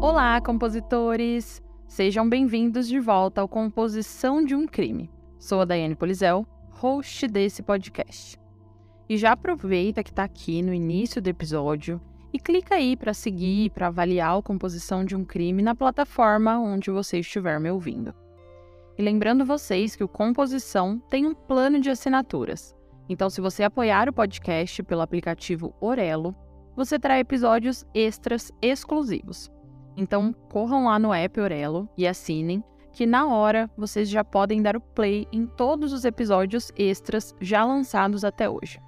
Olá, compositores! Sejam bem-vindos de volta ao Composição de um Crime. Sou a Daiane Polizel, host desse podcast. E já aproveita que está aqui no início do episódio e clica aí para seguir, para avaliar a composição de um crime na plataforma onde você estiver me ouvindo. E lembrando vocês que o Composição tem um plano de assinaturas. Então, se você apoiar o podcast pelo aplicativo Orelo, você terá episódios extras exclusivos. Então, corram lá no app Orelo e assinem, que na hora vocês já podem dar o play em todos os episódios extras já lançados até hoje.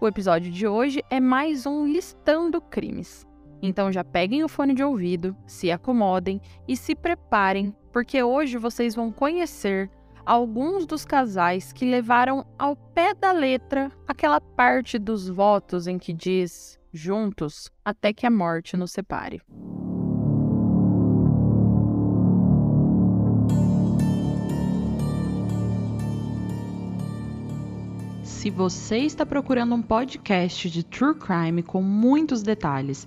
O episódio de hoje é mais um listando crimes. Então já peguem o fone de ouvido, se acomodem e se preparem, porque hoje vocês vão conhecer alguns dos casais que levaram ao pé da letra aquela parte dos votos em que diz juntos até que a morte nos separe. Se você está procurando um podcast de true crime com muitos detalhes,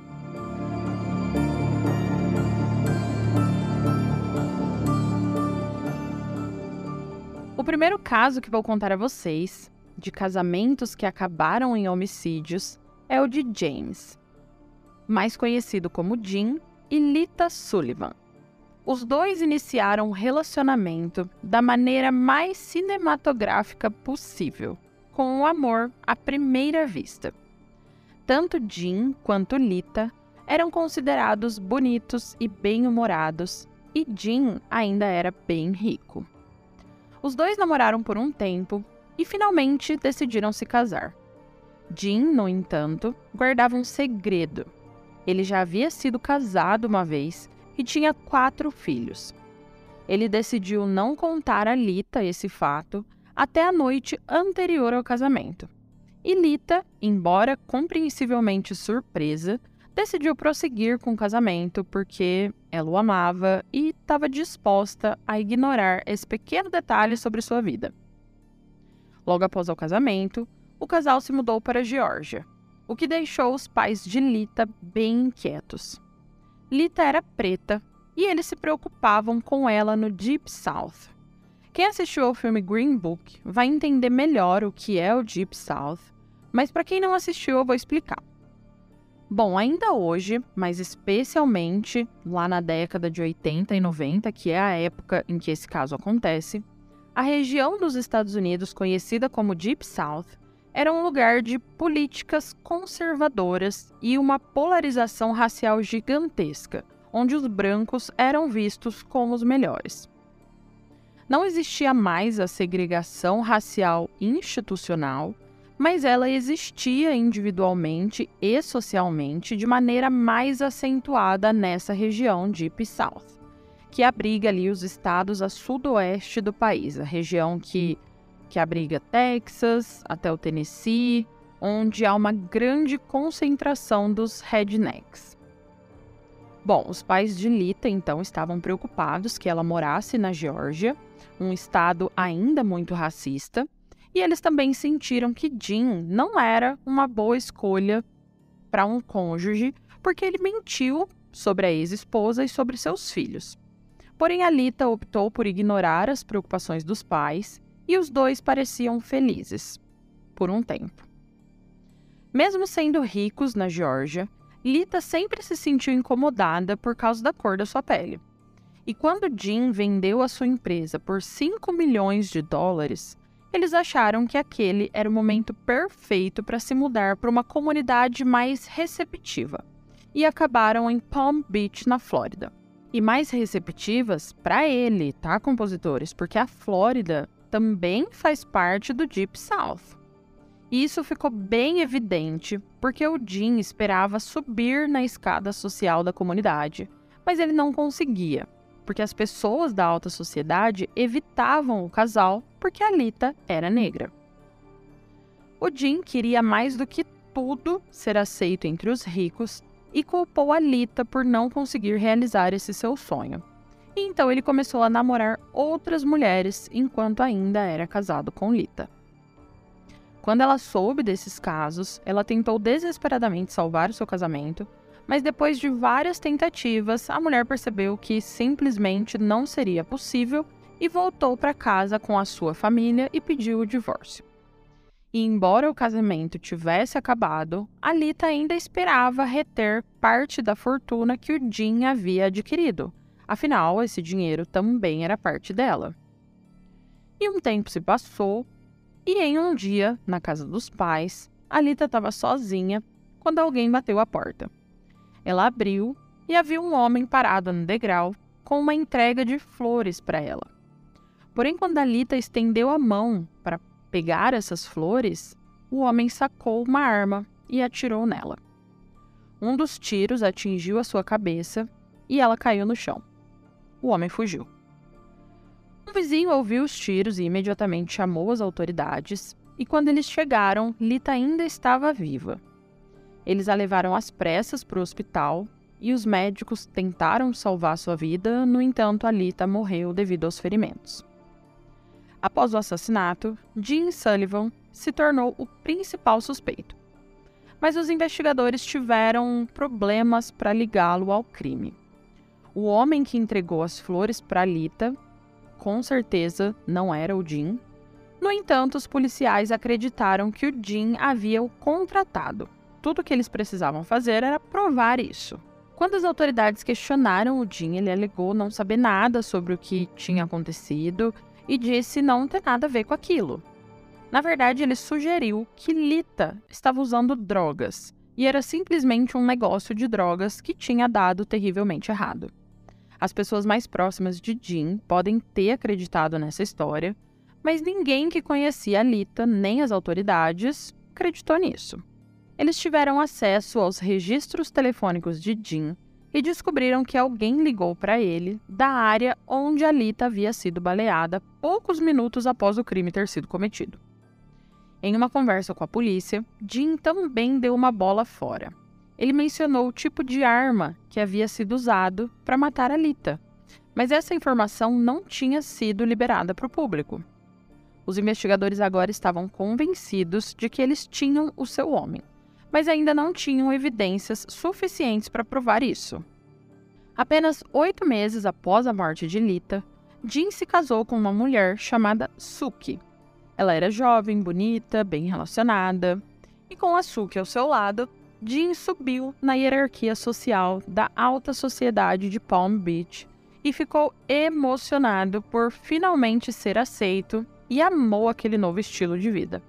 Primeiro caso que vou contar a vocês, de casamentos que acabaram em homicídios, é o de James, mais conhecido como Jim e Lita Sullivan. Os dois iniciaram um relacionamento da maneira mais cinematográfica possível, com o amor à primeira vista. Tanto Jim quanto Lita eram considerados bonitos e bem-humorados, e Jim ainda era bem rico. Os dois namoraram por um tempo e finalmente decidiram se casar. Jim, no entanto, guardava um segredo. Ele já havia sido casado uma vez e tinha quatro filhos. Ele decidiu não contar a Lita esse fato até a noite anterior ao casamento. E Lita, embora compreensivelmente surpresa, decidiu prosseguir com o casamento porque ela o amava e estava disposta a ignorar esse pequeno detalhe sobre sua vida. Logo após o casamento, o casal se mudou para a Geórgia, o que deixou os pais de Lita bem inquietos. Lita era preta e eles se preocupavam com ela no Deep South. Quem assistiu ao filme Green Book vai entender melhor o que é o Deep South mas para quem não assistiu, eu vou explicar. Bom, ainda hoje, mas especialmente lá na década de 80 e 90, que é a época em que esse caso acontece, a região dos Estados Unidos conhecida como Deep South era um lugar de políticas conservadoras e uma polarização racial gigantesca, onde os brancos eram vistos como os melhores. Não existia mais a segregação racial institucional mas ela existia individualmente e socialmente de maneira mais acentuada nessa região Deep South, que abriga ali os estados a sudoeste do país, a região que, que abriga Texas até o Tennessee, onde há uma grande concentração dos rednecks. Bom, os pais de Lita então estavam preocupados que ela morasse na Geórgia, um estado ainda muito racista, e eles também sentiram que Jim não era uma boa escolha para um cônjuge, porque ele mentiu sobre a ex-esposa e sobre seus filhos. Porém, Alita optou por ignorar as preocupações dos pais e os dois pareciam felizes por um tempo. Mesmo sendo ricos na Geórgia, Lita sempre se sentiu incomodada por causa da cor da sua pele. E quando Jim vendeu a sua empresa por 5 milhões de dólares, eles acharam que aquele era o momento perfeito para se mudar para uma comunidade mais receptiva e acabaram em Palm Beach, na Flórida. E mais receptivas para ele, tá, compositores? Porque a Flórida também faz parte do Deep South. E isso ficou bem evidente porque o Jim esperava subir na escada social da comunidade, mas ele não conseguia, porque as pessoas da alta sociedade evitavam o casal porque a Lita era negra. O Jim queria mais do que tudo ser aceito entre os ricos e culpou a Lita por não conseguir realizar esse seu sonho. Então ele começou a namorar outras mulheres enquanto ainda era casado com Lita. Quando ela soube desses casos, ela tentou desesperadamente salvar o seu casamento, mas depois de várias tentativas, a mulher percebeu que simplesmente não seria possível e voltou para casa com a sua família e pediu o divórcio. E embora o casamento tivesse acabado, a Lita ainda esperava reter parte da fortuna que o Jim havia adquirido. Afinal, esse dinheiro também era parte dela. E um tempo se passou, e em um dia, na casa dos pais, a Lita estava sozinha quando alguém bateu a porta. Ela abriu e havia um homem parado no degrau com uma entrega de flores para ela. Porém, quando Lita estendeu a mão para pegar essas flores, o homem sacou uma arma e atirou nela. Um dos tiros atingiu a sua cabeça e ela caiu no chão. O homem fugiu. Um vizinho ouviu os tiros e imediatamente chamou as autoridades, e quando eles chegaram, Lita ainda estava viva. Eles a levaram às pressas para o hospital e os médicos tentaram salvar sua vida, no entanto, a Lita morreu devido aos ferimentos. Após o assassinato, Jim Sullivan se tornou o principal suspeito. Mas os investigadores tiveram problemas para ligá-lo ao crime. O homem que entregou as flores para Lita, com certeza não era o Jim. No entanto, os policiais acreditaram que o Jim havia o contratado. Tudo o que eles precisavam fazer era provar isso. Quando as autoridades questionaram o Jim, ele alegou não saber nada sobre o que tinha acontecido e disse não ter nada a ver com aquilo. Na verdade, ele sugeriu que Lita estava usando drogas e era simplesmente um negócio de drogas que tinha dado terrivelmente errado. As pessoas mais próximas de Jim podem ter acreditado nessa história, mas ninguém que conhecia a Lita, nem as autoridades, acreditou nisso. Eles tiveram acesso aos registros telefônicos de Jim e descobriram que alguém ligou para ele da área onde a Lita havia sido baleada poucos minutos após o crime ter sido cometido. Em uma conversa com a polícia, Jim também deu uma bola fora. Ele mencionou o tipo de arma que havia sido usado para matar a Lita, mas essa informação não tinha sido liberada para o público. Os investigadores agora estavam convencidos de que eles tinham o seu homem mas ainda não tinham evidências suficientes para provar isso. Apenas oito meses após a morte de Lita, Jin se casou com uma mulher chamada Suki. Ela era jovem, bonita, bem relacionada, e com a Suki ao seu lado, Jin subiu na hierarquia social da alta sociedade de Palm Beach e ficou emocionado por finalmente ser aceito e amou aquele novo estilo de vida.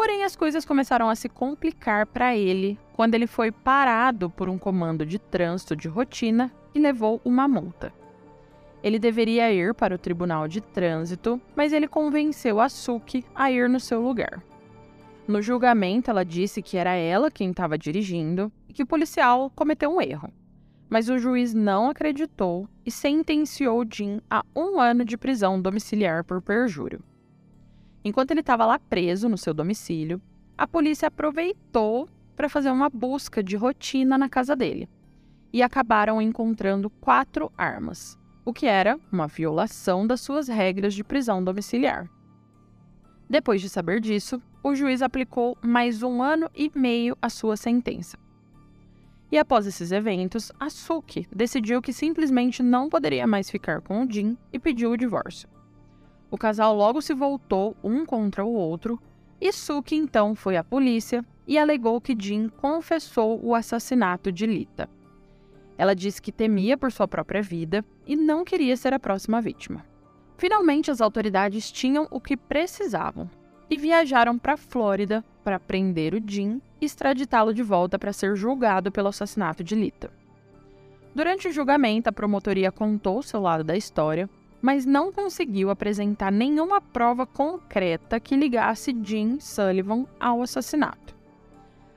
Porém, as coisas começaram a se complicar para ele quando ele foi parado por um comando de trânsito de rotina e levou uma multa. Ele deveria ir para o tribunal de trânsito, mas ele convenceu a Suki a ir no seu lugar. No julgamento, ela disse que era ela quem estava dirigindo e que o policial cometeu um erro. Mas o juiz não acreditou e sentenciou Jim a um ano de prisão domiciliar por perjúrio. Enquanto ele estava lá preso no seu domicílio, a polícia aproveitou para fazer uma busca de rotina na casa dele e acabaram encontrando quatro armas, o que era uma violação das suas regras de prisão domiciliar. Depois de saber disso, o juiz aplicou mais um ano e meio à sua sentença. E após esses eventos, a Suki decidiu que simplesmente não poderia mais ficar com o Jim e pediu o divórcio. O casal logo se voltou um contra o outro e Suki então foi à polícia e alegou que Jin confessou o assassinato de Lita. Ela disse que temia por sua própria vida e não queria ser a próxima vítima. Finalmente, as autoridades tinham o que precisavam e viajaram para a Flórida para prender o Jim e extraditá-lo de volta para ser julgado pelo assassinato de Lita. Durante o julgamento, a promotoria contou seu lado da história mas não conseguiu apresentar nenhuma prova concreta que ligasse Jim Sullivan ao assassinato.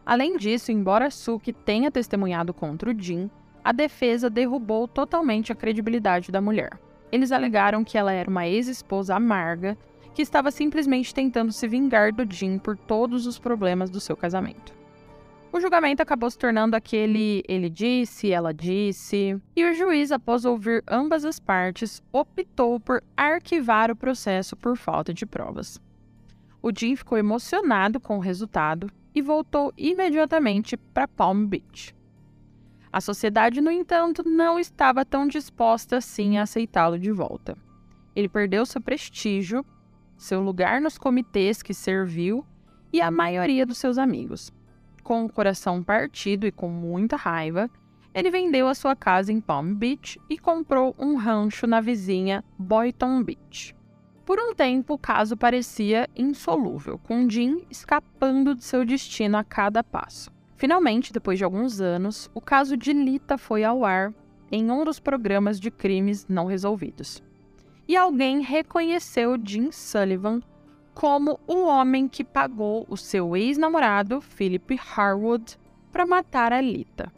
Além disso, embora Suki tenha testemunhado contra o Jim, a defesa derrubou totalmente a credibilidade da mulher. Eles alegaram que ela era uma ex-esposa amarga que estava simplesmente tentando se vingar do Jim por todos os problemas do seu casamento. O julgamento acabou se tornando aquele ele disse, ela disse, e o juiz, após ouvir ambas as partes, optou por arquivar o processo por falta de provas. O Jim ficou emocionado com o resultado e voltou imediatamente para Palm Beach. A sociedade, no entanto, não estava tão disposta assim a aceitá-lo de volta. Ele perdeu seu prestígio, seu lugar nos comitês que serviu e a maioria dos seus amigos. Com o coração partido e com muita raiva, ele vendeu a sua casa em Palm Beach e comprou um rancho na vizinha Boynton Beach. Por um tempo, o caso parecia insolúvel, com Jim escapando de seu destino a cada passo. Finalmente, depois de alguns anos, o caso de Lita foi ao ar em um dos programas de crimes não resolvidos. E alguém reconheceu Jim Sullivan como o homem que pagou o seu ex-namorado, Philip Harwood, para matar a Lita.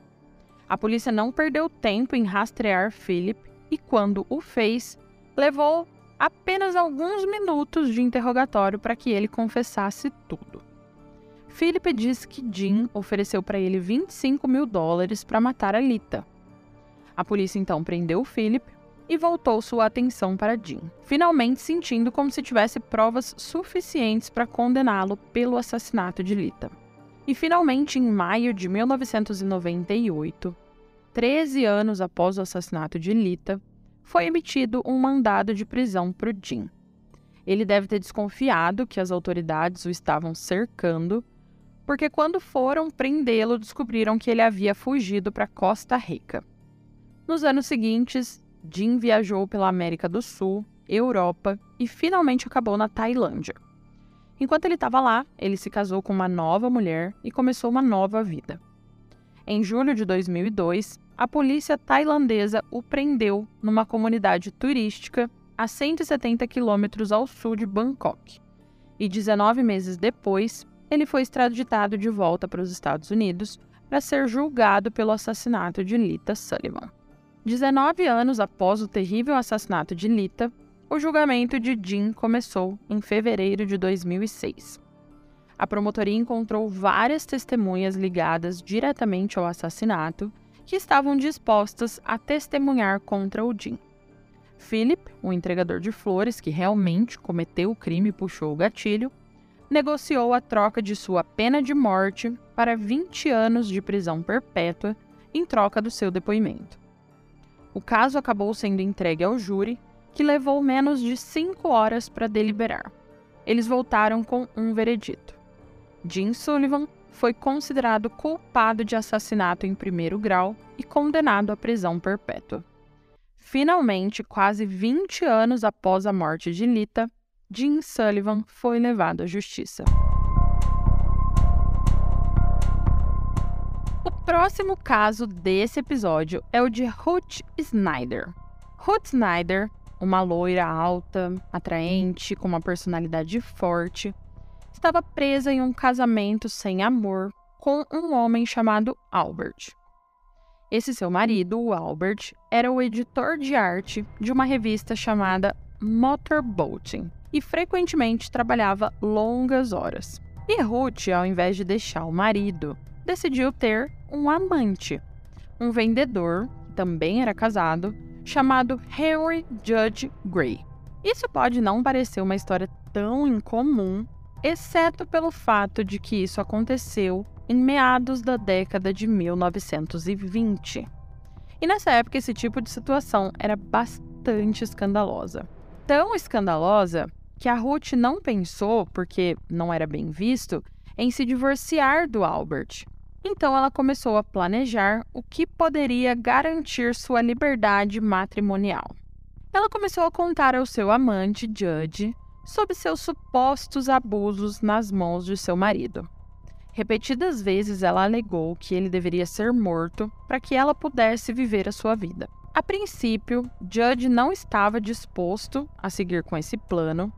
A polícia não perdeu tempo em rastrear Philip e, quando o fez, levou apenas alguns minutos de interrogatório para que ele confessasse tudo. Philip disse que Jim ofereceu para ele 25 mil dólares para matar a Lita. A polícia então prendeu Philip e voltou sua atenção para Jim, finalmente sentindo como se tivesse provas suficientes para condená-lo pelo assassinato de Lita. E finalmente, em maio de 1998, 13 anos após o assassinato de Lita, foi emitido um mandado de prisão para o Jim. Ele deve ter desconfiado que as autoridades o estavam cercando, porque quando foram prendê-lo, descobriram que ele havia fugido para Costa Rica. Nos anos seguintes, Jim viajou pela América do Sul, Europa e finalmente acabou na Tailândia. Enquanto ele estava lá, ele se casou com uma nova mulher e começou uma nova vida. Em julho de 2002, a polícia tailandesa o prendeu numa comunidade turística a 170 quilômetros ao sul de Bangkok. E 19 meses depois, ele foi extraditado de volta para os Estados Unidos para ser julgado pelo assassinato de Lita Sullivan. 19 anos após o terrível assassinato de Lita, o julgamento de Jim começou em fevereiro de 2006. A promotoria encontrou várias testemunhas ligadas diretamente ao assassinato que estavam dispostas a testemunhar contra o Jim. Philip, o entregador de flores que realmente cometeu o crime e puxou o gatilho, negociou a troca de sua pena de morte para 20 anos de prisão perpétua em troca do seu depoimento. O caso acabou sendo entregue ao júri, que levou menos de cinco horas para deliberar. Eles voltaram com um veredito. Jim Sullivan foi considerado culpado de assassinato em primeiro grau e condenado à prisão perpétua. Finalmente, quase 20 anos após a morte de Lita, Jim Sullivan foi levado à justiça. Próximo caso desse episódio é o de Ruth Snyder. Ruth Snyder, uma loira alta, atraente, com uma personalidade forte, estava presa em um casamento sem amor com um homem chamado Albert. Esse seu marido, o Albert, era o editor de arte de uma revista chamada Motorboating e frequentemente trabalhava longas horas. E Ruth, ao invés de deixar o marido, decidiu ter um amante, um vendedor, que também era casado, chamado Henry Judge Gray. Isso pode não parecer uma história tão incomum, exceto pelo fato de que isso aconteceu em meados da década de 1920. E nessa época, esse tipo de situação era bastante escandalosa. Tão escandalosa que a Ruth não pensou, porque não era bem visto, em se divorciar do Albert. Então ela começou a planejar o que poderia garantir sua liberdade matrimonial. Ela começou a contar ao seu amante, Judge, sobre seus supostos abusos nas mãos de seu marido. Repetidas vezes ela alegou que ele deveria ser morto para que ela pudesse viver a sua vida. A princípio, Judge não estava disposto a seguir com esse plano.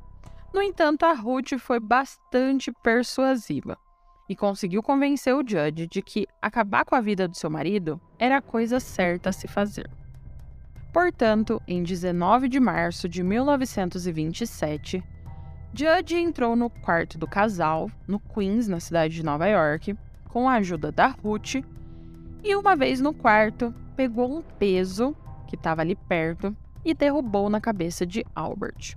No entanto, a Ruth foi bastante persuasiva e conseguiu convencer o Judge de que acabar com a vida do seu marido era a coisa certa a se fazer. Portanto, em 19 de março de 1927, Judge entrou no quarto do casal, no Queens, na cidade de Nova York, com a ajuda da Ruth, e uma vez no quarto, pegou um peso que estava ali perto e derrubou na cabeça de Albert.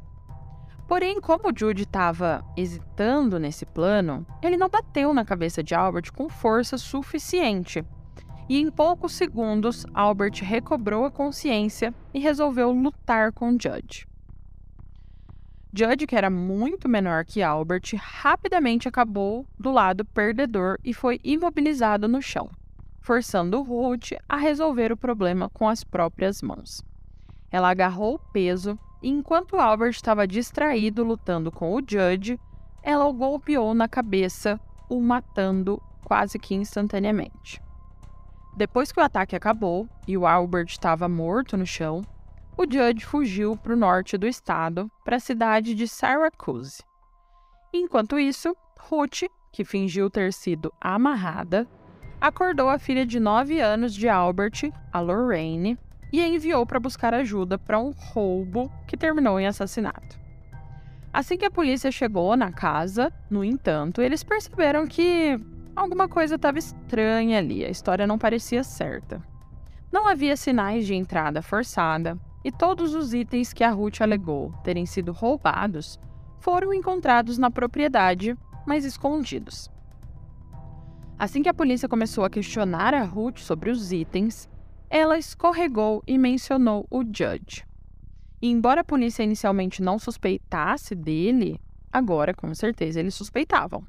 Porém, como Jude estava hesitando nesse plano, ele não bateu na cabeça de Albert com força suficiente. E em poucos segundos, Albert recobrou a consciência e resolveu lutar com Judge. Judge, que era muito menor que Albert, rapidamente acabou do lado perdedor e foi imobilizado no chão forçando Ruth a resolver o problema com as próprias mãos. Ela agarrou o peso enquanto Albert estava distraído lutando com o Judge, ela o golpeou na cabeça, o matando quase que instantaneamente. Depois que o ataque acabou e o Albert estava morto no chão, o Judge fugiu para o norte do estado, para a cidade de Syracuse. Enquanto isso, Ruth, que fingiu ter sido amarrada, acordou a filha de 9 anos de Albert, a Lorraine, e a enviou para buscar ajuda para um roubo que terminou em assassinato. Assim que a polícia chegou na casa, no entanto, eles perceberam que alguma coisa estava estranha ali, a história não parecia certa. Não havia sinais de entrada forçada e todos os itens que a Ruth alegou terem sido roubados foram encontrados na propriedade, mas escondidos. Assim que a polícia começou a questionar a Ruth sobre os itens, ela escorregou e mencionou o Judge. E embora a polícia inicialmente não suspeitasse dele, agora com certeza eles suspeitavam.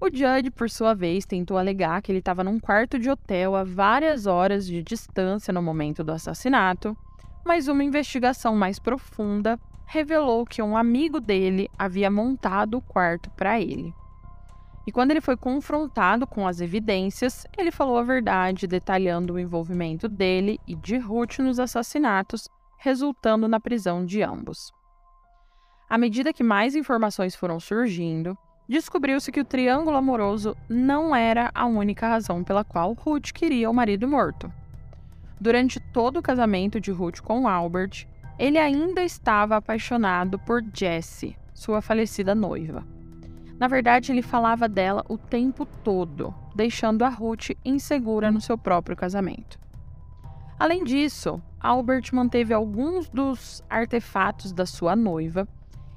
O Judge, por sua vez, tentou alegar que ele estava num quarto de hotel a várias horas de distância no momento do assassinato, mas uma investigação mais profunda revelou que um amigo dele havia montado o quarto para ele. E quando ele foi confrontado com as evidências, ele falou a verdade, detalhando o envolvimento dele e de Ruth nos assassinatos, resultando na prisão de ambos. À medida que mais informações foram surgindo, descobriu-se que o triângulo amoroso não era a única razão pela qual Ruth queria o marido morto. Durante todo o casamento de Ruth com Albert, ele ainda estava apaixonado por Jessie, sua falecida noiva. Na verdade, ele falava dela o tempo todo, deixando a Ruth insegura no seu próprio casamento. Além disso, Albert manteve alguns dos artefatos da sua noiva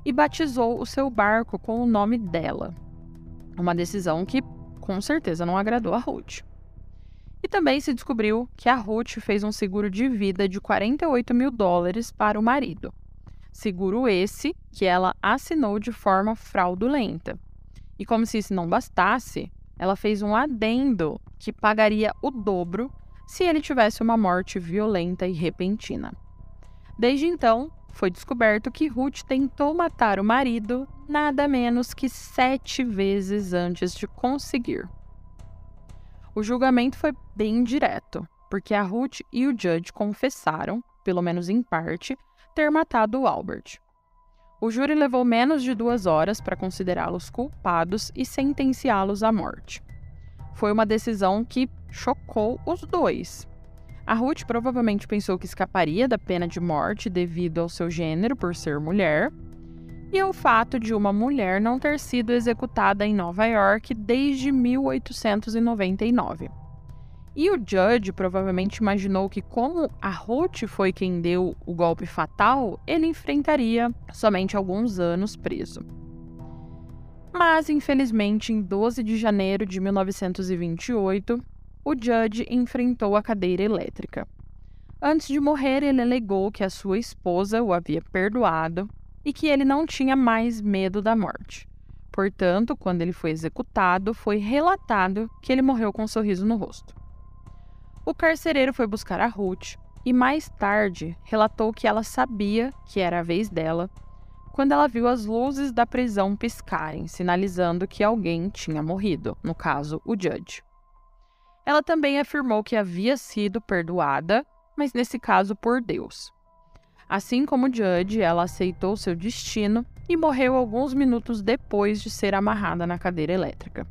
e batizou o seu barco com o nome dela. Uma decisão que com certeza não agradou a Ruth. E também se descobriu que a Ruth fez um seguro de vida de 48 mil dólares para o marido. Seguro esse que ela assinou de forma fraudulenta. E como se isso não bastasse, ela fez um adendo que pagaria o dobro se ele tivesse uma morte violenta e repentina. Desde então, foi descoberto que Ruth tentou matar o marido nada menos que sete vezes antes de conseguir. O julgamento foi bem direto, porque a Ruth e o Judge confessaram, pelo menos em parte, ter matado o Albert. O júri levou menos de duas horas para considerá-los culpados e sentenciá-los à morte. Foi uma decisão que chocou os dois. A Ruth provavelmente pensou que escaparia da pena de morte devido ao seu gênero por ser mulher, e ao fato de uma mulher não ter sido executada em Nova York desde 1899. E o Judge provavelmente imaginou que, como a Ruth foi quem deu o golpe fatal, ele enfrentaria somente alguns anos preso. Mas, infelizmente, em 12 de janeiro de 1928, o Judge enfrentou a cadeira elétrica. Antes de morrer, ele alegou que a sua esposa o havia perdoado e que ele não tinha mais medo da morte. Portanto, quando ele foi executado, foi relatado que ele morreu com um sorriso no rosto. O carcereiro foi buscar a Ruth e mais tarde relatou que ela sabia que era a vez dela quando ela viu as luzes da prisão piscarem, sinalizando que alguém tinha morrido, no caso, o Judge. Ela também afirmou que havia sido perdoada, mas nesse caso por Deus. Assim como Judge, ela aceitou seu destino e morreu alguns minutos depois de ser amarrada na cadeira elétrica.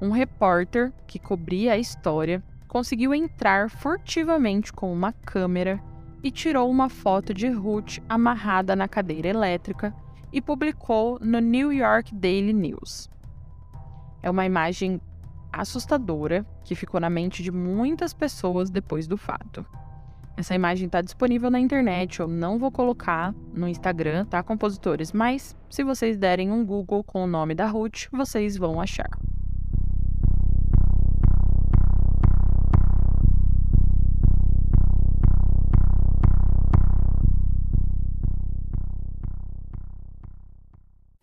Um repórter que cobria a história conseguiu entrar furtivamente com uma câmera e tirou uma foto de Ruth amarrada na cadeira elétrica e publicou no New York Daily News. É uma imagem assustadora que ficou na mente de muitas pessoas depois do fato. Essa imagem está disponível na internet, eu não vou colocar no Instagram, tá, compositores? Mas se vocês derem um Google com o nome da Ruth, vocês vão achar.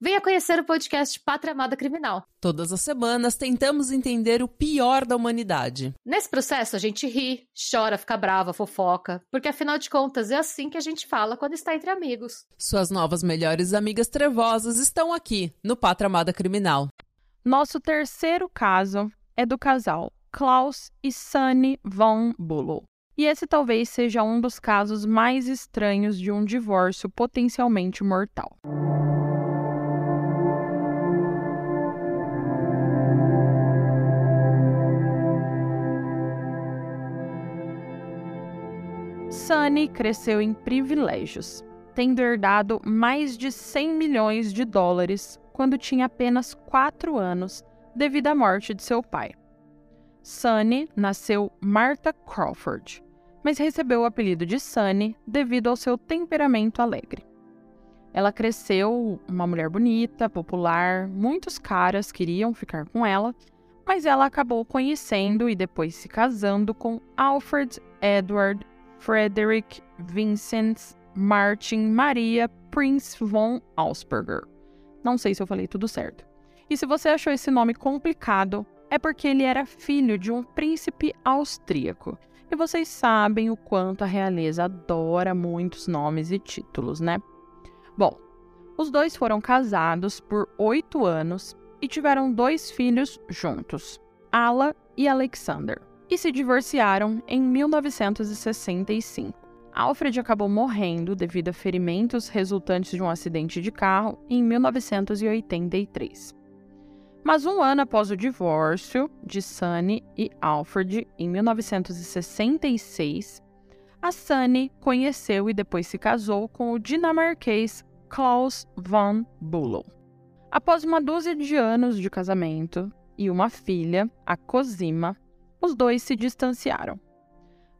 venha conhecer o podcast Pátria Amada Criminal. Todas as semanas tentamos entender o pior da humanidade. Nesse processo a gente ri, chora, fica brava, fofoca, porque afinal de contas é assim que a gente fala quando está entre amigos. Suas novas melhores amigas trevosas estão aqui no Pátria Amada Criminal. Nosso terceiro caso é do casal Klaus e Sunny von Bülow. E esse talvez seja um dos casos mais estranhos de um divórcio potencialmente mortal. Sunny cresceu em privilégios, tendo herdado mais de 100 milhões de dólares quando tinha apenas 4 anos, devido à morte de seu pai. Sunny nasceu Martha Crawford, mas recebeu o apelido de Sunny devido ao seu temperamento alegre. Ela cresceu uma mulher bonita, popular, muitos caras queriam ficar com ela, mas ela acabou conhecendo e depois se casando com Alfred Edward Frederick Vincent Martin Maria Prince von Augsburger. Não sei se eu falei tudo certo. E se você achou esse nome complicado, é porque ele era filho de um príncipe austríaco. E vocês sabem o quanto a realeza adora muitos nomes e títulos, né? Bom, os dois foram casados por oito anos e tiveram dois filhos juntos, Ala e Alexander e se divorciaram em 1965. Alfred acabou morrendo devido a ferimentos resultantes de um acidente de carro em 1983. Mas um ano após o divórcio de Sunny e Alfred, em 1966, a Sunny conheceu e depois se casou com o dinamarquês Klaus von Bülow. Após uma dúzia de anos de casamento e uma filha, a Cosima, os dois se distanciaram.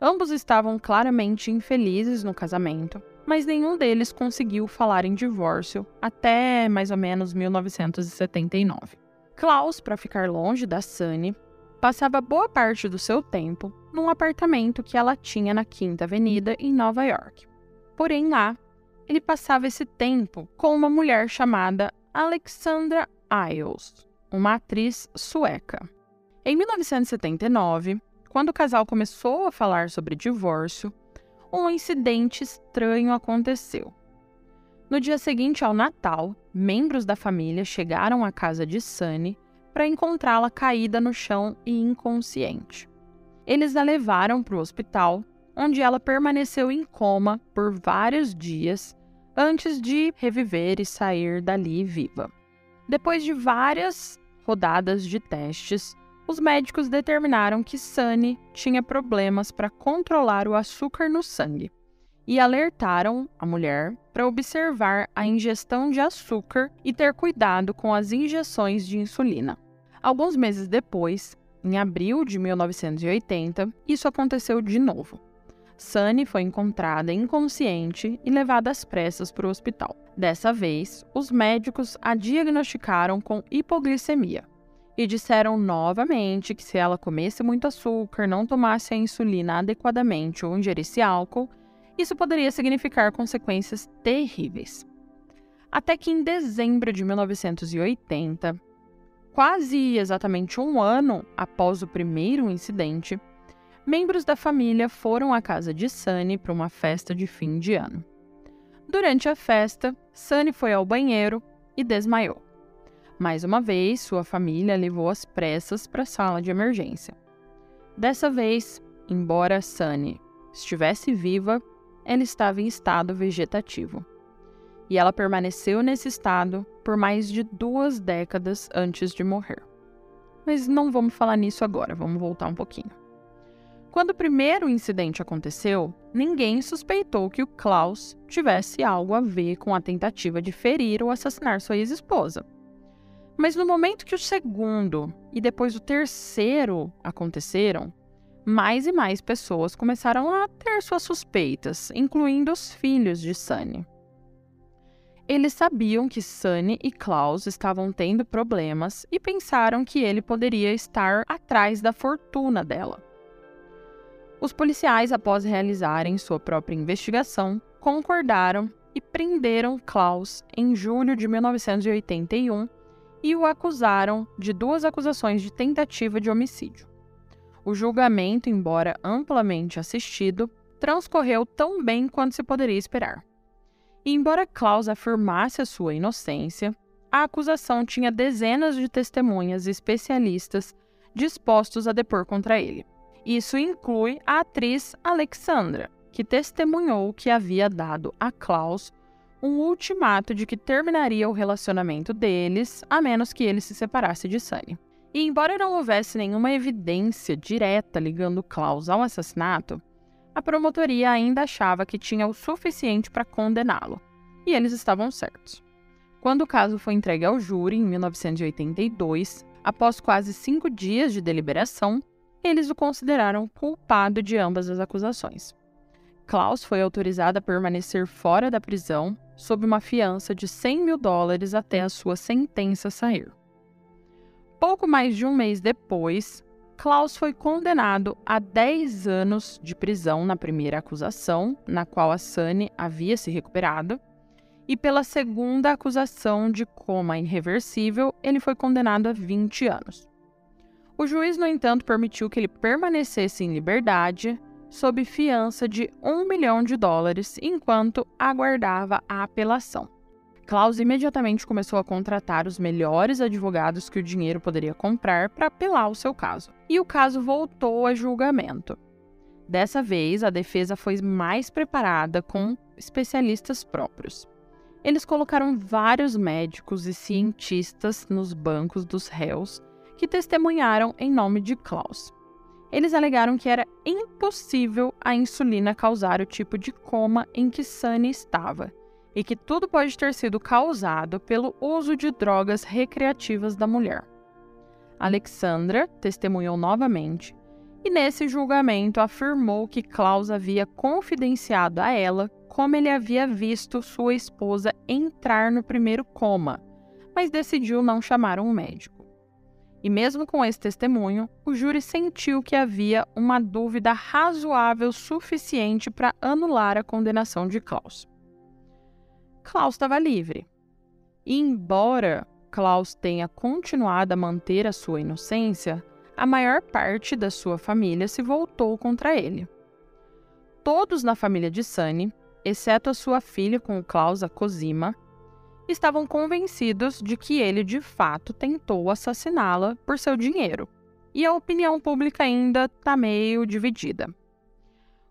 Ambos estavam claramente infelizes no casamento, mas nenhum deles conseguiu falar em divórcio até mais ou menos 1979. Klaus, para ficar longe da Sunny, passava boa parte do seu tempo num apartamento que ela tinha na Quinta Avenida, em Nova York. Porém, lá, ele passava esse tempo com uma mulher chamada Alexandra Isles, uma atriz sueca. Em 1979, quando o casal começou a falar sobre divórcio, um incidente estranho aconteceu. No dia seguinte ao Natal, membros da família chegaram à casa de Sunny para encontrá-la caída no chão e inconsciente. Eles a levaram para o hospital, onde ela permaneceu em coma por vários dias antes de reviver e sair dali viva. Depois de várias rodadas de testes, os médicos determinaram que Sunny tinha problemas para controlar o açúcar no sangue e alertaram a mulher para observar a ingestão de açúcar e ter cuidado com as injeções de insulina. Alguns meses depois, em abril de 1980, isso aconteceu de novo. Sunny foi encontrada inconsciente e levada às pressas para o hospital. Dessa vez, os médicos a diagnosticaram com hipoglicemia, e disseram novamente que se ela comesse muito açúcar, não tomasse a insulina adequadamente ou ingerisse álcool, isso poderia significar consequências terríveis. Até que em dezembro de 1980, quase exatamente um ano após o primeiro incidente, membros da família foram à casa de Sunny para uma festa de fim de ano. Durante a festa, Sunny foi ao banheiro e desmaiou. Mais uma vez, sua família levou às pressas para a sala de emergência. Dessa vez, embora Sunny estivesse viva, ela estava em estado vegetativo. E ela permaneceu nesse estado por mais de duas décadas antes de morrer. Mas não vamos falar nisso agora, vamos voltar um pouquinho. Quando o primeiro incidente aconteceu, ninguém suspeitou que o Klaus tivesse algo a ver com a tentativa de ferir ou assassinar sua ex-esposa. Mas no momento que o segundo e depois o terceiro aconteceram, mais e mais pessoas começaram a ter suas suspeitas, incluindo os filhos de Sunny. Eles sabiam que Sunny e Klaus estavam tendo problemas e pensaram que ele poderia estar atrás da fortuna dela. Os policiais, após realizarem sua própria investigação, concordaram e prenderam Klaus em julho de 1981 e o acusaram de duas acusações de tentativa de homicídio. O julgamento, embora amplamente assistido, transcorreu tão bem quanto se poderia esperar. E embora Klaus afirmasse a sua inocência, a acusação tinha dezenas de testemunhas e especialistas dispostos a depor contra ele. Isso inclui a atriz Alexandra, que testemunhou que havia dado a Klaus um ultimato de que terminaria o relacionamento deles a menos que ele se separasse de Sunny. E embora não houvesse nenhuma evidência direta ligando Klaus ao assassinato, a promotoria ainda achava que tinha o suficiente para condená-lo. E eles estavam certos. Quando o caso foi entregue ao júri em 1982, após quase cinco dias de deliberação, eles o consideraram culpado de ambas as acusações. Klaus foi autorizado a permanecer fora da prisão sob uma fiança de 100 mil dólares até a sua sentença sair. Pouco mais de um mês depois, Klaus foi condenado a 10 anos de prisão na primeira acusação, na qual a Sunny havia se recuperado, e pela segunda acusação de coma irreversível, ele foi condenado a 20 anos. O juiz, no entanto, permitiu que ele permanecesse em liberdade sob fiança de um milhão de dólares enquanto aguardava a apelação. Klaus imediatamente começou a contratar os melhores advogados que o dinheiro poderia comprar para apelar o seu caso. E o caso voltou a julgamento. Dessa vez, a defesa foi mais preparada com especialistas próprios. Eles colocaram vários médicos e cientistas nos bancos dos réus que testemunharam em nome de Klaus. Eles alegaram que era impossível a insulina causar o tipo de coma em que Sunny estava e que tudo pode ter sido causado pelo uso de drogas recreativas da mulher. Alexandra testemunhou novamente e, nesse julgamento, afirmou que Klaus havia confidenciado a ela como ele havia visto sua esposa entrar no primeiro coma, mas decidiu não chamar um médico. E mesmo com esse testemunho, o júri sentiu que havia uma dúvida razoável suficiente para anular a condenação de Klaus. Klaus estava livre. E embora Klaus tenha continuado a manter a sua inocência, a maior parte da sua família se voltou contra ele. Todos na família de Sunny, exceto a sua filha com Klaus, a Cosima, estavam convencidos de que ele de fato tentou assassiná-la por seu dinheiro. E a opinião pública ainda está meio dividida.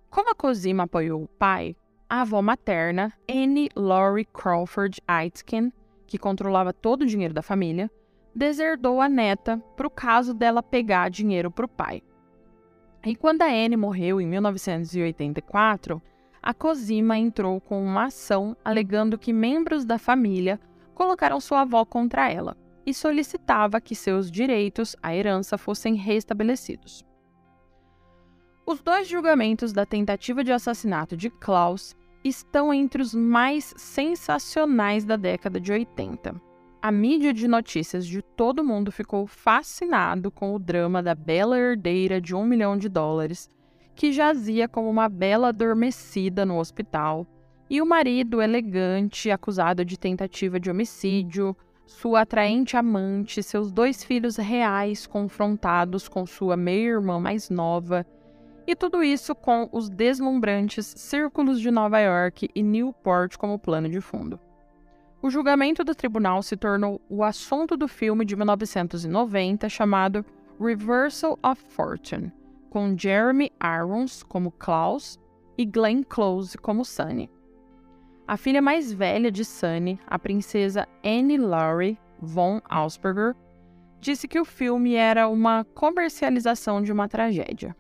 Como a Cosima apoiou o pai, a avó materna, Annie Laurie Crawford Aitken, que controlava todo o dinheiro da família, deserdou a neta para o caso dela pegar dinheiro para o pai. E quando a Anne morreu em 1984, a Cosima entrou com uma ação alegando que membros da família colocaram sua avó contra ela e solicitava que seus direitos à herança fossem restabelecidos. Os dois julgamentos da tentativa de assassinato de Klaus estão entre os mais sensacionais da década de 80. A mídia de notícias de todo mundo ficou fascinado com o drama da bela herdeira de um milhão de dólares que jazia como uma bela adormecida no hospital, e o marido elegante, acusado de tentativa de homicídio, sua atraente amante, seus dois filhos reais confrontados com sua meia-irmã mais nova, E tudo isso com os deslumbrantes círculos de Nova York e Newport como plano de fundo. O julgamento do tribunal se tornou o assunto do filme de 1990 chamado Reversal of Fortune, com Jeremy Irons como Klaus e Glenn Close como Sunny. A filha mais velha de Sunny, a princesa Annie Laurie von Ausperger, disse que o filme era uma comercialização de uma tragédia.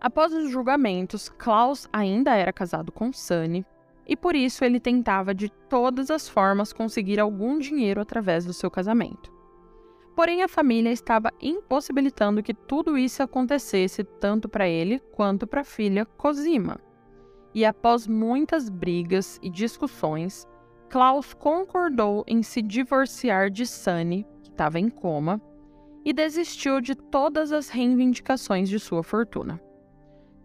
Após os julgamentos, Klaus ainda era casado com Sunny e por isso ele tentava de todas as formas conseguir algum dinheiro através do seu casamento. Porém, a família estava impossibilitando que tudo isso acontecesse tanto para ele quanto para a filha Cosima. E após muitas brigas e discussões, Klaus concordou em se divorciar de Sunny, que estava em coma, e desistiu de todas as reivindicações de sua fortuna.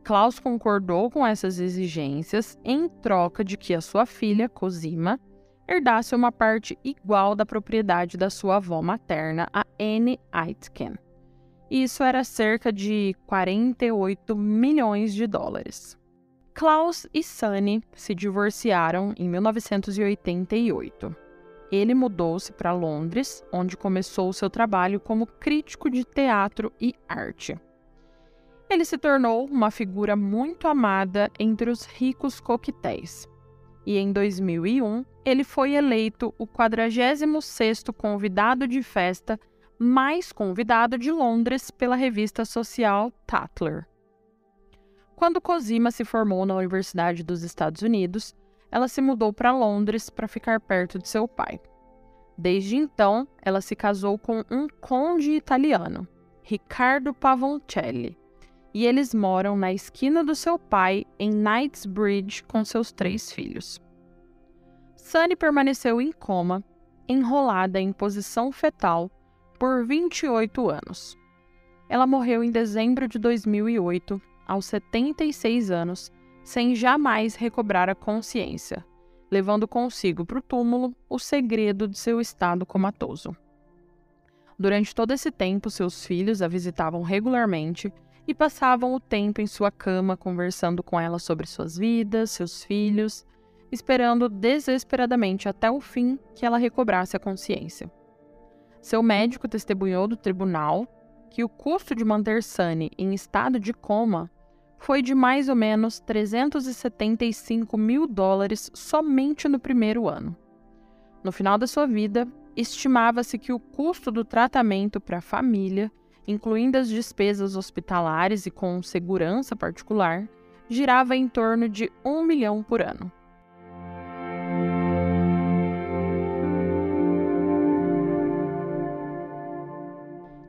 Klaus concordou com essas exigências em troca de que a sua filha, Cosima, herdasse uma parte igual da propriedade da sua avó materna, a Anne Aitken. Isso era cerca de 48 milhões de dólares. Klaus e Sunny se divorciaram em 1988. Ele mudou-se para Londres, onde começou seu trabalho como crítico de teatro e arte. Ele se tornou uma figura muito amada entre os ricos coquetéis. E em 2001, ele foi eleito o 46º convidado de festa mais convidado de Londres pela revista social Tatler. Quando Cosima se formou na Universidade dos Estados Unidos, ela se mudou para Londres para ficar perto de seu pai. Desde então, ela se casou com um conde italiano, Riccardo Pavoncelli, e eles moram na esquina do seu pai, em Knightsbridge, com seus três filhos. Sunny permaneceu em coma, enrolada em posição fetal, por 28 anos. Ela morreu em dezembro de 2008, aos 76 anos, sem jamais recobrar a consciência, levando consigo para o túmulo o segredo de seu estado comatoso. Durante todo esse tempo, seus filhos a visitavam regularmente e passavam o tempo em sua cama conversando com ela sobre suas vidas, seus filhos, esperando desesperadamente até o fim que ela recobrasse a consciência. Seu médico testemunhou do tribunal que o custo de manter Sunny em estado de coma foi de mais ou menos 375 mil dólares somente no primeiro ano. No final da sua vida, estimava-se que o custo do tratamento para a família incluindo as despesas hospitalares e com segurança particular, girava em torno de um milhão por ano.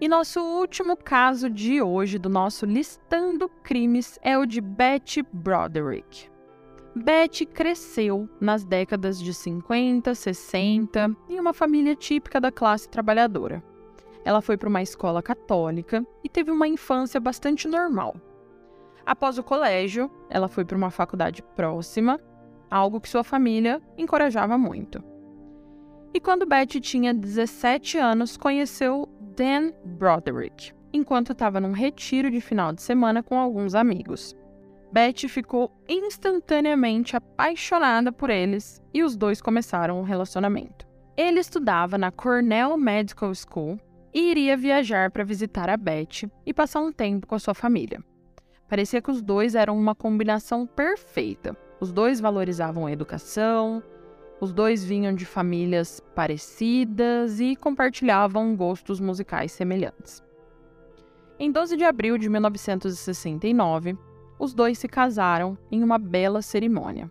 E nosso último caso de hoje do nosso Listando Crimes é o de Betty Broderick. Betty cresceu nas décadas de 50, 60 em uma família típica da classe trabalhadora. Ela foi para uma escola católica e teve uma infância bastante normal. Após o colégio, ela foi para uma faculdade próxima, algo que sua família encorajava muito. E quando Betty tinha 17 anos, conheceu Dan Broderick, enquanto estava num retiro de final de semana com alguns amigos. Betty ficou instantaneamente apaixonada por eles e os dois começaram um relacionamento. Ele estudava na Cornell Medical School e iria viajar para visitar a Beth e passar um tempo com a sua família. Parecia que os dois eram uma combinação perfeita. Os dois valorizavam a educação, os dois vinham de famílias parecidas e compartilhavam gostos musicais semelhantes. Em 12 de abril de 1969, os dois se casaram em uma bela cerimônia.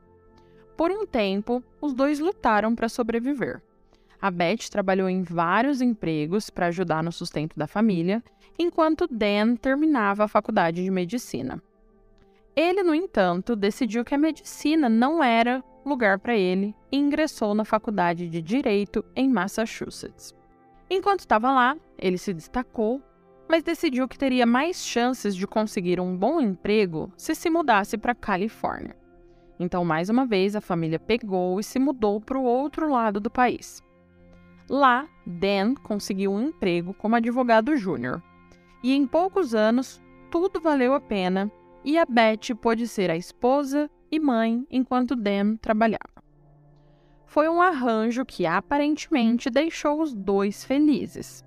Por um tempo, os dois lutaram para sobreviver. A Beth trabalhou em vários empregos para ajudar no sustento da família, enquanto Dan terminava a faculdade de medicina. Ele, no entanto, decidiu que a medicina não era lugar para ele e ingressou na faculdade de Direito em Massachusetts. Enquanto estava lá, ele se destacou, mas decidiu que teria mais chances de conseguir um bom emprego se se mudasse para Califórnia. Então, mais uma vez, a família pegou e se mudou para o outro lado do país. Lá, Dan conseguiu um emprego como advogado júnior. E em poucos anos, tudo valeu a pena e a Beth pôde ser a esposa e mãe enquanto Dan trabalhava. Foi um arranjo que aparentemente deixou os dois felizes.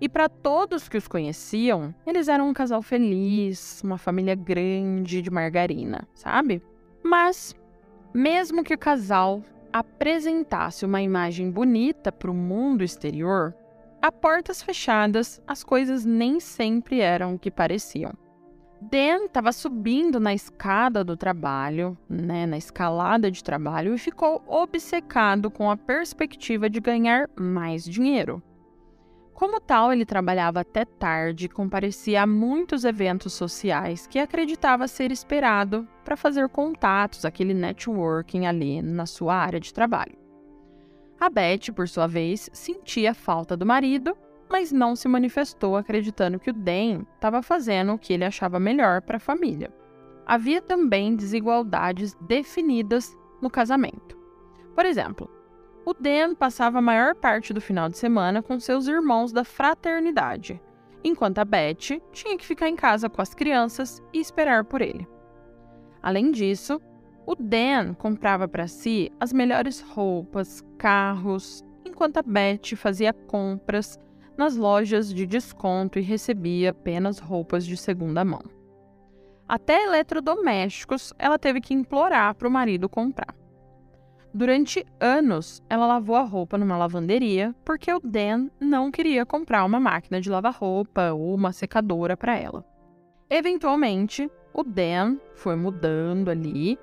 E para todos que os conheciam, eles eram um casal feliz, uma família grande de margarina, sabe? Mas, mesmo que o casal apresentasse uma imagem bonita para o mundo exterior, a portas fechadas, as coisas nem sempre eram o que pareciam. Dan estava subindo na escada do trabalho, né, na escalada de trabalho, e ficou obcecado com a perspectiva de ganhar mais dinheiro. Como tal, ele trabalhava até tarde, comparecia a muitos eventos sociais que acreditava ser esperado para fazer contatos, aquele networking ali na sua área de trabalho. A Beth, por sua vez, sentia falta do marido, mas não se manifestou acreditando que o Dan estava fazendo o que ele achava melhor para a família. Havia também desigualdades definidas no casamento. Por exemplo, o Dan passava a maior parte do final de semana com seus irmãos da fraternidade, enquanto a Beth tinha que ficar em casa com as crianças e esperar por ele. Além disso, o Dan comprava para si as melhores roupas, carros, enquanto a Beth fazia compras nas lojas de desconto e recebia apenas roupas de segunda mão. Até eletrodomésticos ela teve que implorar para o marido comprar. Durante anos, ela lavou a roupa numa lavanderia porque o Dan não queria comprar uma máquina de lavar roupa ou uma secadora para ela. Eventualmente, o Dan foi mudando ali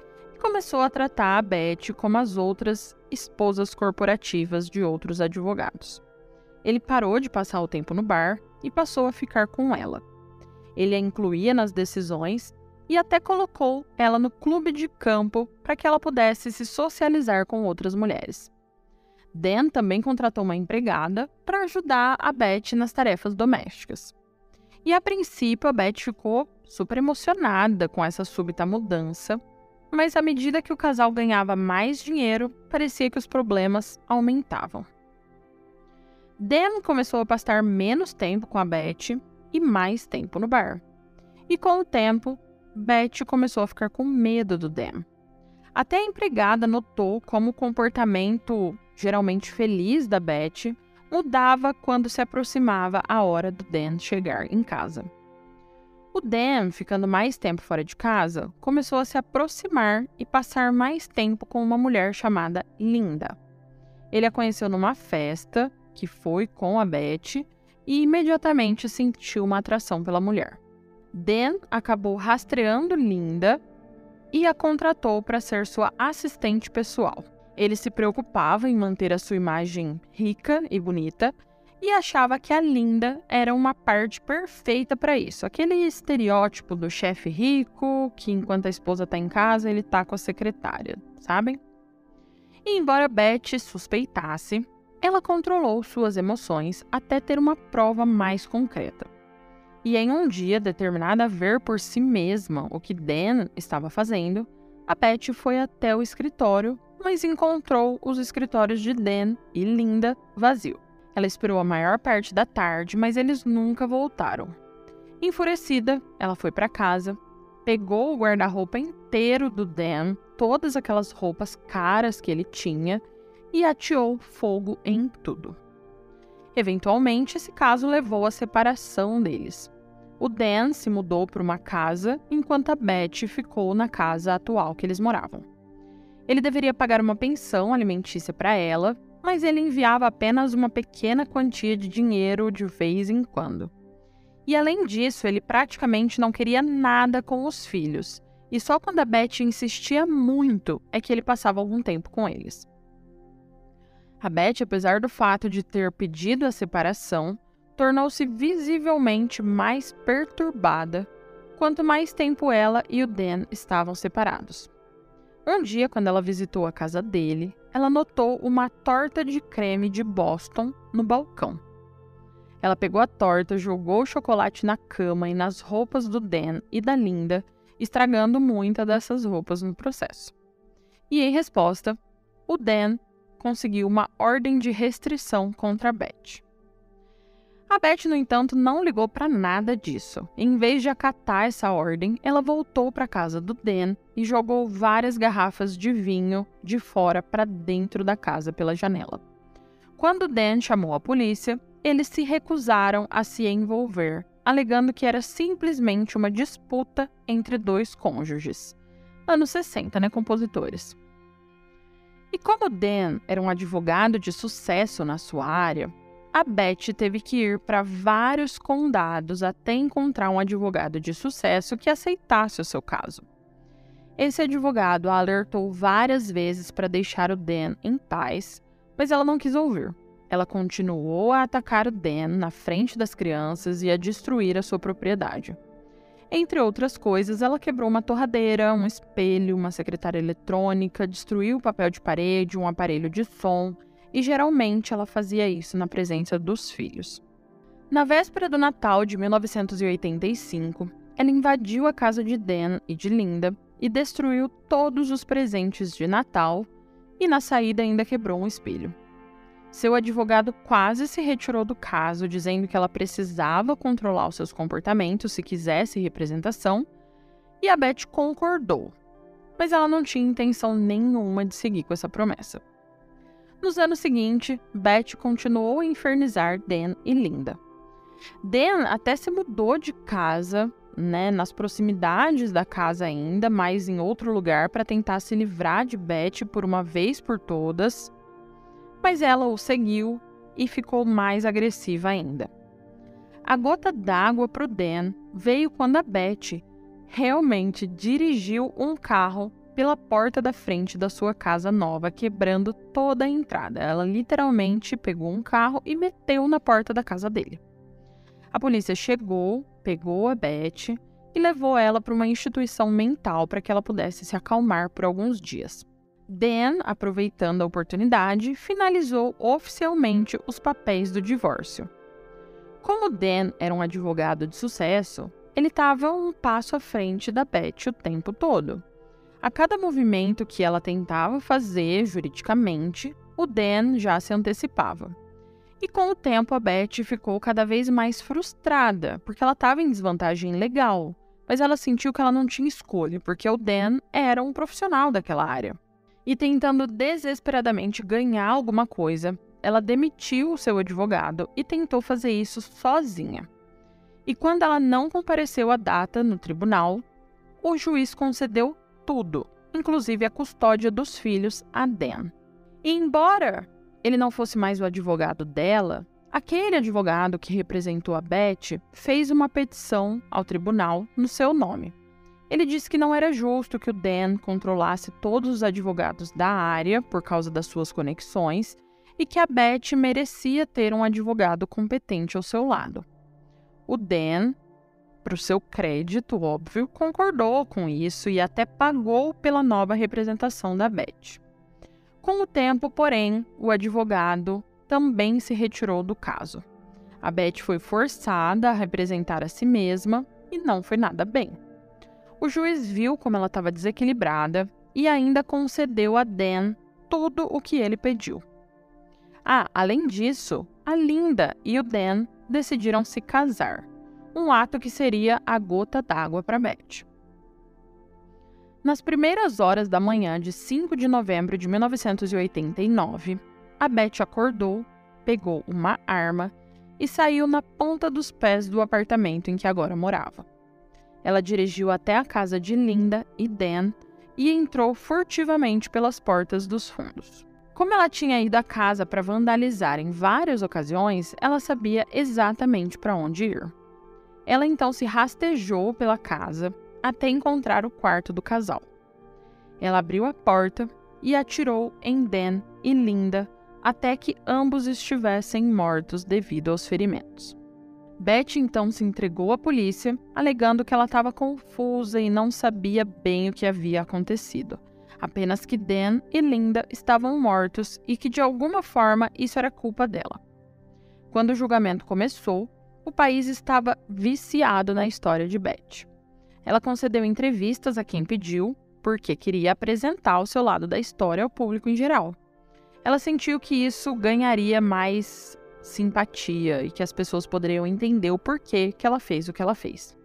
começou a tratar a Beth como as outras esposas corporativas de outros advogados. Ele parou de passar o tempo no bar e passou a ficar com ela. Ele a incluía nas decisões e até colocou ela no clube de campo para que ela pudesse se socializar com outras mulheres. Dan também contratou uma empregada para ajudar a Beth nas tarefas domésticas. E a princípio a Beth ficou super emocionada com essa súbita mudança mas à medida que o casal ganhava mais dinheiro, parecia que os problemas aumentavam. Dan começou a passar menos tempo com a Beth e mais tempo no bar. E com o tempo, Beth começou a ficar com medo do Dan. Até a empregada notou como o comportamento, geralmente feliz da Beth, mudava quando se aproximava a hora do Dan chegar em casa. O Dan, ficando mais tempo fora de casa, começou a se aproximar e passar mais tempo com uma mulher chamada Linda. Ele a conheceu numa festa, que foi com a Beth, e imediatamente sentiu uma atração pela mulher. Dan acabou rastreando Linda e a contratou para ser sua assistente pessoal. Ele se preocupava em manter a sua imagem rica e bonita e achava que a Linda era uma parte perfeita para isso. Aquele estereótipo do chefe rico, que enquanto a esposa está em casa, ele está com a secretária, sabem? E embora Beth suspeitasse, ela controlou suas emoções até ter uma prova mais concreta. E em um dia, determinada a ver por si mesma o que Dan estava fazendo, a Beth foi até o escritório, mas encontrou os escritórios de Dan e Linda vazio. Ela esperou a maior parte da tarde, mas eles nunca voltaram. Enfurecida, ela foi para casa, pegou o guarda-roupa inteiro do Dan, todas aquelas roupas caras que ele tinha, e ateou fogo em tudo. Eventualmente, esse caso levou à separação deles. O Dan se mudou para uma casa, enquanto a Beth ficou na casa atual que eles moravam. Ele deveria pagar uma pensão alimentícia para ela, mas ele enviava apenas uma pequena quantia de dinheiro de vez em quando. E além disso, ele praticamente não queria nada com os filhos, e só quando a Beth insistia muito é que ele passava algum tempo com eles. A Beth, apesar do fato de ter pedido a separação, tornou-se visivelmente mais perturbada quanto mais tempo ela e o Dan estavam separados. Um dia, quando ela visitou a casa dele, ela notou uma torta de creme de Boston no balcão. Ela pegou a torta, jogou o chocolate na cama e nas roupas do Dan e da Linda, estragando muitas dessas roupas no processo. E em resposta, o Dan conseguiu uma ordem de restrição contra a Beth. A Beth, no entanto, não ligou para nada disso. Em vez de acatar essa ordem, ela voltou para casa do Dan e jogou várias garrafas de vinho de fora para dentro da casa pela janela. Quando Dan chamou a polícia, eles se recusaram a se envolver, alegando que era simplesmente uma disputa entre dois cônjuges. Anos 60, né, compositores? E como Dan era um advogado de sucesso na sua área, a Beth teve que ir para vários condados até encontrar um advogado de sucesso que aceitasse o seu caso. Esse advogado a alertou várias vezes para deixar o Dan em paz, mas ela não quis ouvir. Ela continuou a atacar o Dan na frente das crianças e a destruir a sua propriedade. Entre outras coisas, ela quebrou uma torradeira, um espelho, uma secretária eletrônica, destruiu papel de parede, um aparelho de som e geralmente ela fazia isso na presença dos filhos. Na véspera do Natal de 1985, ela invadiu a casa de Dan e de Linda e destruiu todos os presentes de Natal e na saída ainda quebrou um espelho. Seu advogado quase se retirou do caso, dizendo que ela precisava controlar os seus comportamentos se quisesse representação, e a Beth concordou, mas ela não tinha intenção nenhuma de seguir com essa promessa. Nos anos seguintes, Beth continuou a infernizar Dan e Linda. Dan até se mudou de casa, né, nas proximidades da casa ainda, mas em outro lugar para tentar se livrar de Beth por uma vez por todas. Mas ela o seguiu e ficou mais agressiva ainda. A gota d'água para o Dan veio quando a Beth realmente dirigiu um carro pela porta da frente da sua casa nova, quebrando toda a entrada. Ela literalmente pegou um carro e meteu na porta da casa dele. A polícia chegou, pegou a Beth e levou ela para uma instituição mental para que ela pudesse se acalmar por alguns dias. Dan, aproveitando a oportunidade, finalizou oficialmente os papéis do divórcio. Como Dan era um advogado de sucesso, ele estava um passo à frente da Beth o tempo todo. A cada movimento que ela tentava fazer juridicamente, o Dan já se antecipava. E com o tempo, a Beth ficou cada vez mais frustrada, porque ela estava em desvantagem legal, mas ela sentiu que ela não tinha escolha, porque o Dan era um profissional daquela área. E tentando desesperadamente ganhar alguma coisa, ela demitiu o seu advogado e tentou fazer isso sozinha. E quando ela não compareceu à data no tribunal, o juiz concedeu tudo, inclusive a custódia dos filhos a Dan. E embora ele não fosse mais o advogado dela, aquele advogado que representou a Beth fez uma petição ao tribunal no seu nome. Ele disse que não era justo que o Dan controlasse todos os advogados da área por causa das suas conexões e que a Beth merecia ter um advogado competente ao seu lado. O Dan para o seu crédito, óbvio, concordou com isso e até pagou pela nova representação da Beth. Com o tempo, porém, o advogado também se retirou do caso. A Beth foi forçada a representar a si mesma e não foi nada bem. O juiz viu como ela estava desequilibrada e ainda concedeu a Dan tudo o que ele pediu. Ah, além disso, a Linda e o Dan decidiram se casar um ato que seria a gota d'água para Beth. Nas primeiras horas da manhã de 5 de novembro de 1989, a Beth acordou, pegou uma arma e saiu na ponta dos pés do apartamento em que agora morava. Ela dirigiu até a casa de Linda e Dan e entrou furtivamente pelas portas dos fundos. Como ela tinha ido à casa para vandalizar em várias ocasiões, ela sabia exatamente para onde ir. Ela então se rastejou pela casa até encontrar o quarto do casal. Ela abriu a porta e atirou em Dan e Linda até que ambos estivessem mortos devido aos ferimentos. Beth então se entregou à polícia, alegando que ela estava confusa e não sabia bem o que havia acontecido. Apenas que Dan e Linda estavam mortos e que de alguma forma isso era culpa dela. Quando o julgamento começou, o país estava viciado na história de Beth. Ela concedeu entrevistas a quem pediu, porque queria apresentar o seu lado da história ao público em geral. Ela sentiu que isso ganharia mais simpatia e que as pessoas poderiam entender o porquê que ela fez o que ela fez.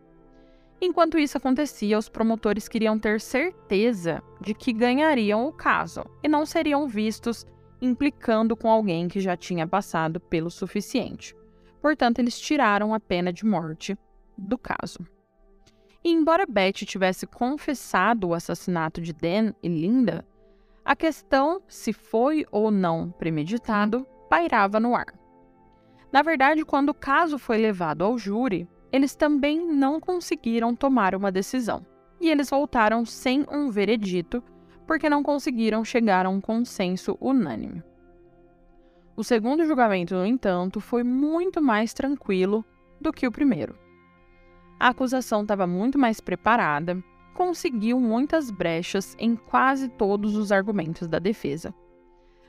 Enquanto isso acontecia, os promotores queriam ter certeza de que ganhariam o caso e não seriam vistos implicando com alguém que já tinha passado pelo suficiente. Portanto, eles tiraram a pena de morte do caso. E embora Beth tivesse confessado o assassinato de Dan e Linda, a questão se foi ou não premeditado pairava no ar. Na verdade, quando o caso foi levado ao júri, eles também não conseguiram tomar uma decisão. E eles voltaram sem um veredito, porque não conseguiram chegar a um consenso unânime. O segundo julgamento, no entanto, foi muito mais tranquilo do que o primeiro. A acusação estava muito mais preparada, conseguiu muitas brechas em quase todos os argumentos da defesa.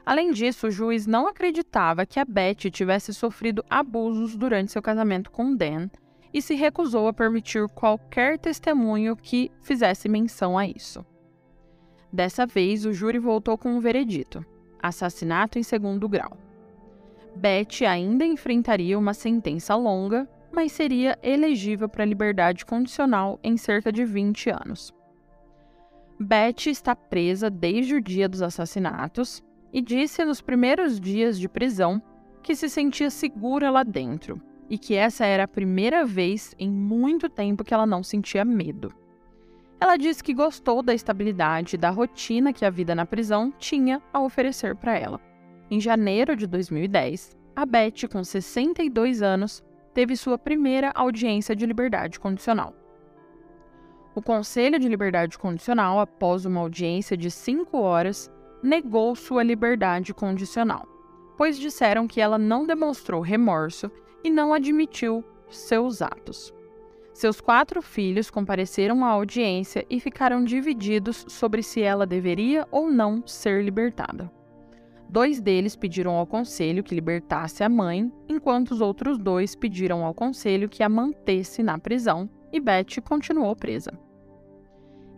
Além disso, o juiz não acreditava que a Beth tivesse sofrido abusos durante seu casamento com Dan e se recusou a permitir qualquer testemunho que fizesse menção a isso. Dessa vez, o júri voltou com um veredito: assassinato em segundo grau. Beth ainda enfrentaria uma sentença longa, mas seria elegível para liberdade condicional em cerca de 20 anos. Beth está presa desde o dia dos assassinatos e disse nos primeiros dias de prisão que se sentia segura lá dentro e que essa era a primeira vez em muito tempo que ela não sentia medo. Ela disse que gostou da estabilidade e da rotina que a vida na prisão tinha a oferecer para ela. Em janeiro de 2010, a Beth, com 62 anos, teve sua primeira audiência de liberdade condicional. O Conselho de Liberdade Condicional, após uma audiência de cinco horas, negou sua liberdade condicional, pois disseram que ela não demonstrou remorso e não admitiu seus atos. Seus quatro filhos compareceram à audiência e ficaram divididos sobre se ela deveria ou não ser libertada. Dois deles pediram ao conselho que libertasse a mãe, enquanto os outros dois pediram ao conselho que a mantesse na prisão, e Beth continuou presa.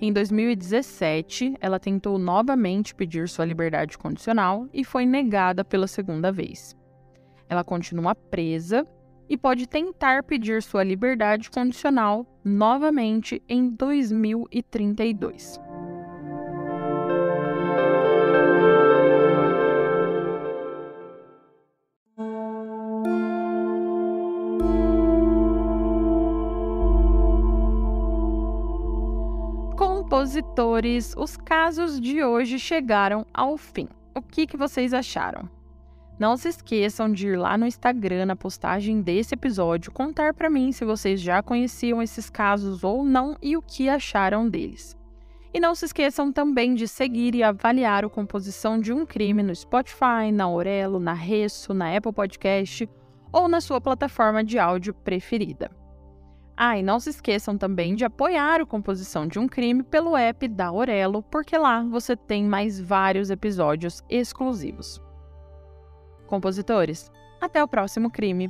Em 2017, ela tentou novamente pedir sua liberdade condicional e foi negada pela segunda vez. Ela continua presa e pode tentar pedir sua liberdade condicional novamente em 2032. Compositores, os casos de hoje chegaram ao fim. O que, que vocês acharam? Não se esqueçam de ir lá no Instagram na postagem desse episódio contar para mim se vocês já conheciam esses casos ou não e o que acharam deles. E não se esqueçam também de seguir e avaliar o Composição de um Crime no Spotify, na Aurelo, na Resso, na Apple Podcast ou na sua plataforma de áudio preferida. Ah, e não se esqueçam também de apoiar o Composição de um Crime pelo app da Aurelo, porque lá você tem mais vários episódios exclusivos compositores. Até o próximo crime.